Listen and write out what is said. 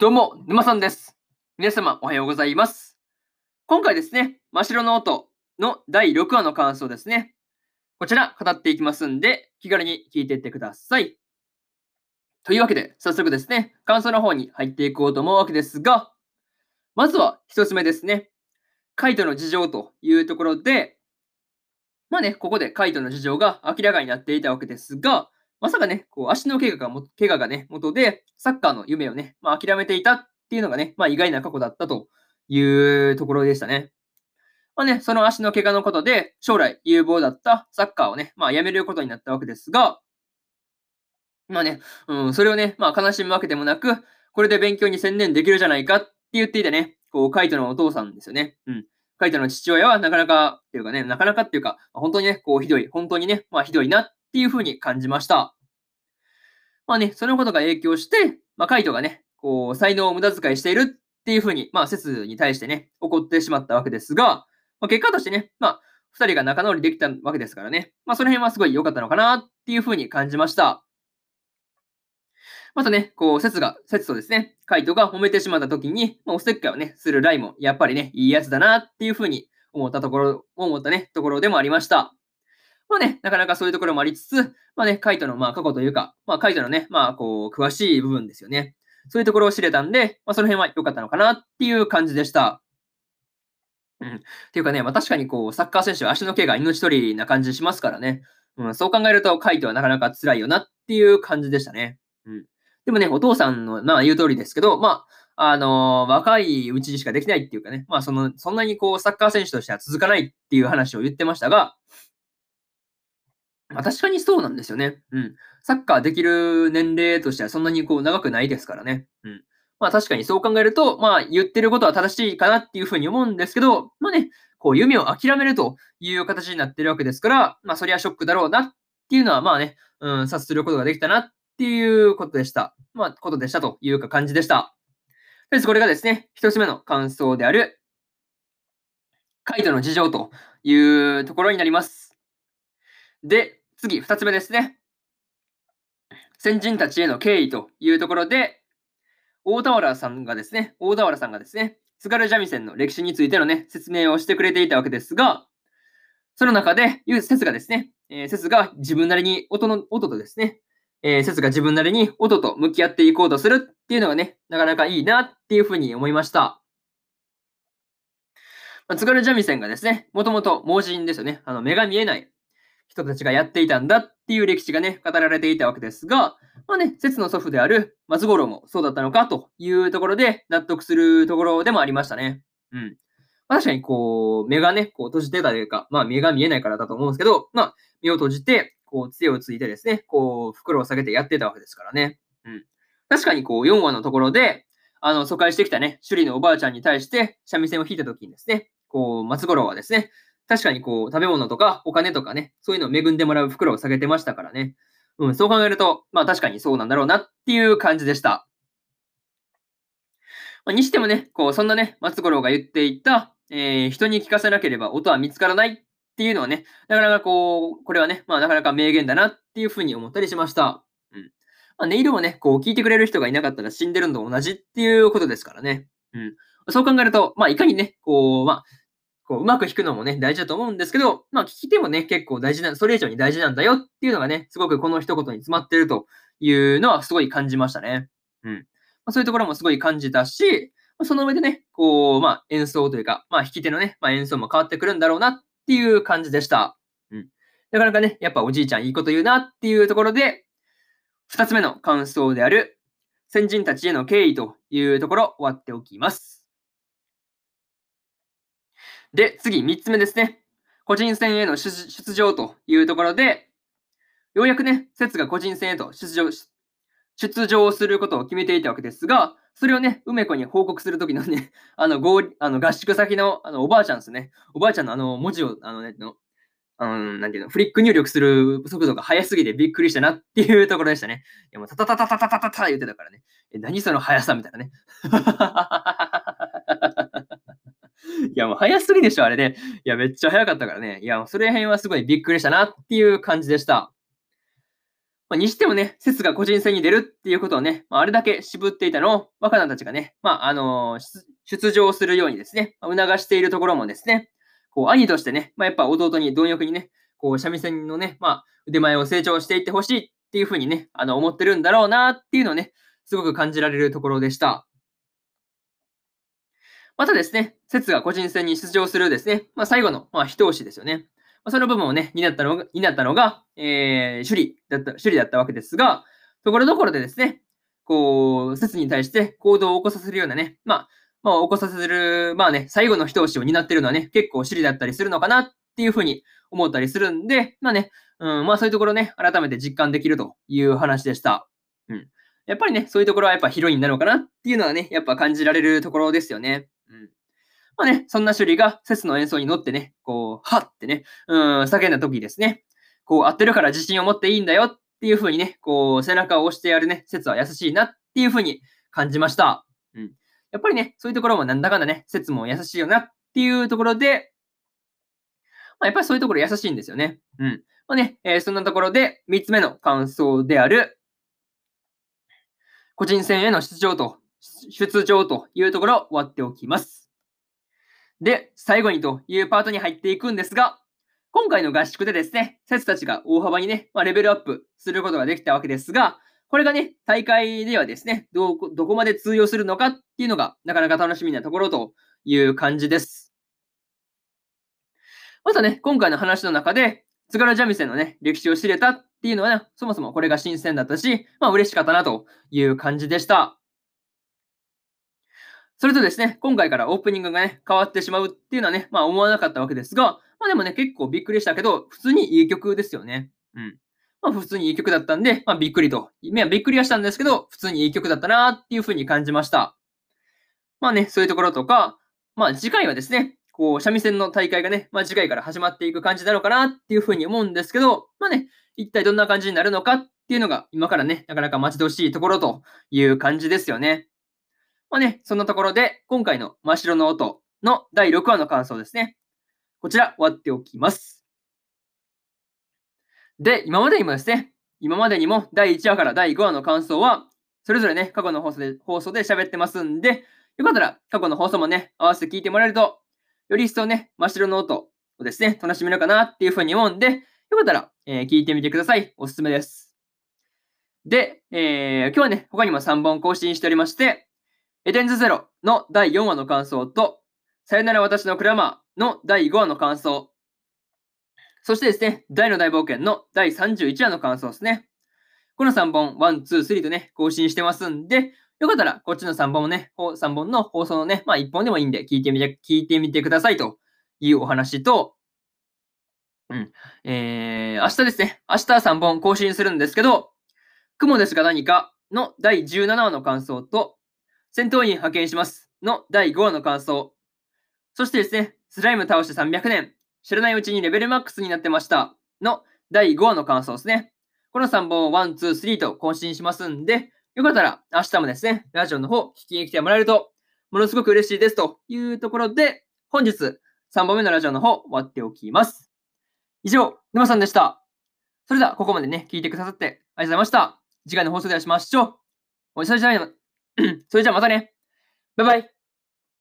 どうも、沼さんです。皆様、おはようございます。今回ですね、真っ白の音の第6話の感想ですね。こちら、語っていきますんで、気軽に聞いていってください。というわけで、早速ですね、感想の方に入っていこうと思うわけですが、まずは一つ目ですね。カイトの事情というところで、まあね、ここでカイトの事情が明らかになっていたわけですが、まさかね、こう足の怪我がも怪我がね、元で、サッカーの夢をね、まあ、諦めていたっていうのがね、まあ、意外な過去だったというところでしたね。まあね、その足の怪我のことで、将来有望だったサッカーをね、まあ、やめることになったわけですが、まあね、うん、それをね、まあ、悲しむわけでもなく、これで勉強に専念できるじゃないかって言っていてね、こう、カイトのお父さんですよね。うん。カイトの父親はなかなか、っていうかね、なかなかっていうか、本当にね、こう、ひどい、本当にね、まあ、ひどいなっっていうふうに感じました。まあね、そのことが影響して、まあ、カイトがね、こう、才能を無駄遣いしているっていうふうに、まあ、説に対してね、怒ってしまったわけですが、まあ、結果としてね、まあ、二人が仲直りできたわけですからね、まあ、その辺はすごい良かったのかなっていうふうに感じました。またね、こう、説が、説とですね、カイトが褒めてしまった時に、まあ、おせっかいをね、するライも、やっぱりね、いいやつだなっていうふうに思ったところ、思ったね、ところでもありました。まあね、なかなかそういうところもありつつ、まあね、カイトのまあ過去というか、まあカイトのね、まあこう、詳しい部分ですよね。そういうところを知れたんで、まあその辺は良かったのかなっていう感じでした。うん。っていうかね、まあ確かにこう、サッカー選手は足の怪我命取りな感じしますからね。うん、そう考えると、カイトはなかなか辛いよなっていう感じでしたね。うん。でもね、お父さんの、まあ言う通りですけど、まあ、あのー若いうちにしかできないっていうかね、まあその、そんなにこう、サッカー選手としては続かないっていう話を言ってましたが、まあ、確かにそうなんですよね。うん。サッカーできる年齢としてはそんなにこう長くないですからね。うん。まあ確かにそう考えると、まあ言ってることは正しいかなっていうふうに思うんですけど、まあね、こう夢を諦めるという形になってるわけですから、まあそりゃショックだろうなっていうのはまあね、うん、察することができたなっていうことでした。まあことでしたというか感じでした。とりあえずこれがですね、一つ目の感想である、カイトの事情というところになります。で、次、二つ目ですね。先人たちへの敬意というところで、大田原さんがですね、大田原さんがですね、津軽三味線の歴史についてのね、説明をしてくれていたわけですが、その中で、いう説がですね、えー説が自分なりに音の、音とですね、えー説が自分なりに音と向き合っていこうとするっていうのがね、なかなかいいなっていうふうに思いました。まあ津軽三味線がですね、もともと盲人ですよね。あの、目が見えない人たちがやっていたんだっていう歴史がね、語られていたわけですが、まあね、説の祖父である松五郎もそうだったのかというところで納得するところでもありましたね。うん。まあ、確かにこう、目がね、こう閉じてたというか、まあ目が見えないからだと思うんですけど、まあ目を閉じて、こう、杖をついてですね、こう、袋を下げてやってたわけですからね。うん。確かにこう、4話のところで、あの、疎開してきたね、首里のおばあちゃんに対して三味線を弾いた時にですね、こう、松五郎はですね、確かにこう、食べ物とかお金とかね、そういうのを恵んでもらう袋を下げてましたからね。うん、そう考えると、まあ確かにそうなんだろうなっていう感じでした。まあ、にしてもね、こう、そんなね、松五郎が言っていた、えー人に聞かせなければ音は見つからないっていうのはね、なかなかこう、これはね、まあなかなか名言だなっていうふうに思ったりしました。うん。まあ、音色もね、こう、聞いてくれる人がいなかったら死んでるのと同じっていうことですからね。うん。そう考えると、まあいかにね、こう、まあ、こう、うまく弾くのもね、大事だと思うんですけど、まあ、聞き手もね、結構大事な、それ以上に大事なんだよっていうのがね、すごくこの一言に詰まってるというのはすごい感じましたね。うん。まあ、そういうところもすごい感じたし、まあその上でね、こう、まあ、演奏というか、まあ、弾き手のね、まあ、演奏も変わってくるんだろうなっていう感じでした。うん。なかなかね、やっぱおじいちゃんいいこと言うなっていうところで、二つ目の感想である、先人たちへの敬意というところ、終わっておきます。で、次、三つ目ですね。個人戦への出場というところで、ようやくね、節が個人戦へと出場し、出場することを決めていたわけですが、それをね、梅子に報告するときのね、あの、合あの合宿先のあのおばあちゃんですね。おばあちゃんのあの文字を、あのね、のあの、なんていうの、フリック入力する速度が速すぎてびっくりしたなっていうところでしたね。いやもうタタタタタタタタタ言ってたからね。え、何その速さみたいなね。いやもう速すぎでしょ、あれね。いや、めっちゃ速かったからね。いや、それ辺はすごいびっくりしたなっていう感じでした。まあ、にしてもね、説が個人戦に出るっていうことをね、まあ、あれだけ渋っていたのを若菜たちがね、まあ、あのー、出場するようにですね、ま、促しているところもですね、こう、兄としてね、まあ、やっぱ弟に貪欲にね、こう、三味線のね、まあ、腕前を成長していってほしいっていうふうにね、あの、思ってるんだろうなっていうのをね、すごく感じられるところでした。またですね、節が個人戦に出場するですね、まあ、最後の、まあ、一押しですよね。まあ、その部分をね、担ったのが、担ったのが、えー、首里だった、首里だったわけですが、ところどころでですね、こう、説に対して行動を起こさせるようなね、まあ、まあ、起こさせる、まあね、最後の一押しを担ってるのはね、結構首里だったりするのかなっていうふうに思ったりするんで、まあね、うん、まあそういうところね、改めて実感できるという話でした。うん。やっぱりね、そういうところはやっぱヒロインなのかなっていうのはね、やっぱ感じられるところですよね。うん。まあね、そんな首里がセスの演奏に乗ってね、こう、はってね、うん、叫んだ時ですね、こう、合ってるから自信を持っていいんだよっていう風にね、こう、背中を押してやるね、説は優しいなっていう風に感じました。うん。やっぱりね、そういうところもなんだかんだね、説も優しいよなっていうところで、まあ、やっぱりそういうところ優しいんですよね。うん。まあね、えー、そんなところで、3つ目の感想である、個人戦への出場と、出場というところを終わっておきます。で、最後にというパートに入っていくんですが、今回の合宿でですね、説たちが大幅にね、まあ、レベルアップすることができたわけですが、これがね、大会ではですね、ど、どこまで通用するのかっていうのが、なかなか楽しみなところという感じです。またね、今回の話の中で、津軽三味線のね、歴史を知れたっていうのはね、そもそもこれが新鮮だったし、まあ嬉しかったなという感じでした。それとですね、今回からオープニングがね、変わってしまうっていうのはね、まあ思わなかったわけですが、まあでもね、結構びっくりしたけど、普通にいい曲ですよね。うん。まあ普通にいい曲だったんで、まあびっくりと。いや、びっくりはしたんですけど、普通にいい曲だったなっていうふうに感じました。まあね、そういうところとか、まあ次回はですね、こう、三味線の大会がね、まあ次回から始まっていく感じなのかなっていうふうに思うんですけど、まあね、一体どんな感じになるのかっていうのが今からね、なかなか待ち遠しいところという感じですよね。まあね、そんなところで、今回の真っ白の音の第6話の感想ですね。こちら、終わっておきます。で、今までにもですね、今までにも第1話から第5話の感想は、それぞれね、過去の放送で、放送で喋ってますんで、よかったら過去の放送もね、合わせて聞いてもらえると、より一層ね、真っ白の音をですね、楽しめるかなっていうふうに思うんで、よかったら、えー、聞いてみてください。おすすめです。で、えー、今日はね、他にも3本更新しておりまして、エデンズゼロの第4話の感想と、さよなら私のクラマーの第5話の感想、そしてですね、大の大冒険の第31話の感想ですね。この3本、1、2、3とね、更新してますんで、よかったら、こっちの3本もね、3本の放送のね、まあ1本でもいいんで、聞いてみて、聞いてみてくださいというお話と、うん。えー、明日ですね、明日3本更新するんですけど、雲ですが何かの第17話の感想と、戦闘員派遣しますの第5話の感想。そしてですね、スライム倒して300年、知らないうちにレベルマックスになってましたの第5話の感想ですね。この3本を1、2、3と更新しますんで、よかったら明日もですね、ラジオの方聞きに来てもらえると、ものすごく嬉しいですというところで、本日3本目のラジオの方終わっておきます。以上、沼さんでした。それではここまでね、聞いてくださってありがとうございました。次回の放送でお会いしましょう。おいしゃれじゃないの。それじゃあまたね。バイバイ。